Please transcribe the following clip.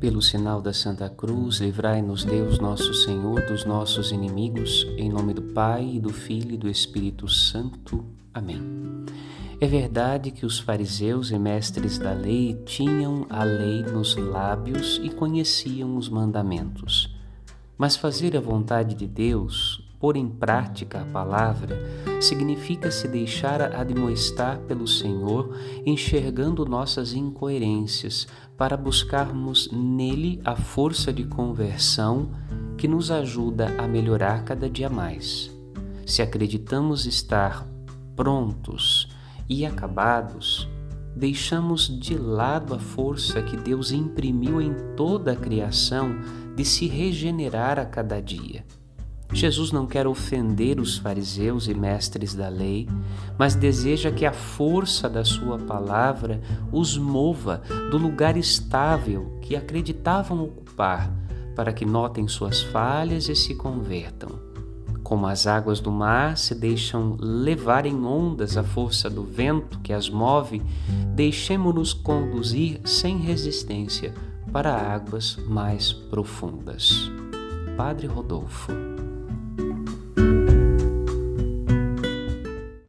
Pelo sinal da Santa Cruz, livrai-nos Deus nosso Senhor dos nossos inimigos, em nome do Pai, e do Filho e do Espírito Santo. Amém. É verdade que os fariseus e mestres da lei tinham a lei nos lábios e conheciam os mandamentos. Mas fazer a vontade de Deus, pôr em prática a palavra, significa se deixar admoestar pelo Senhor, enxergando nossas incoerências, para buscarmos nele a força de conversão que nos ajuda a melhorar cada dia mais. Se acreditamos estar prontos e acabados, deixamos de lado a força que Deus imprimiu em toda a criação de se regenerar a cada dia. Jesus não quer ofender os fariseus e mestres da lei, mas deseja que a força da Sua palavra os mova do lugar estável que acreditavam ocupar, para que notem suas falhas e se convertam. Como as águas do mar se deixam levar em ondas à força do vento que as move, deixemo-nos conduzir sem resistência para águas mais profundas. Padre Rodolfo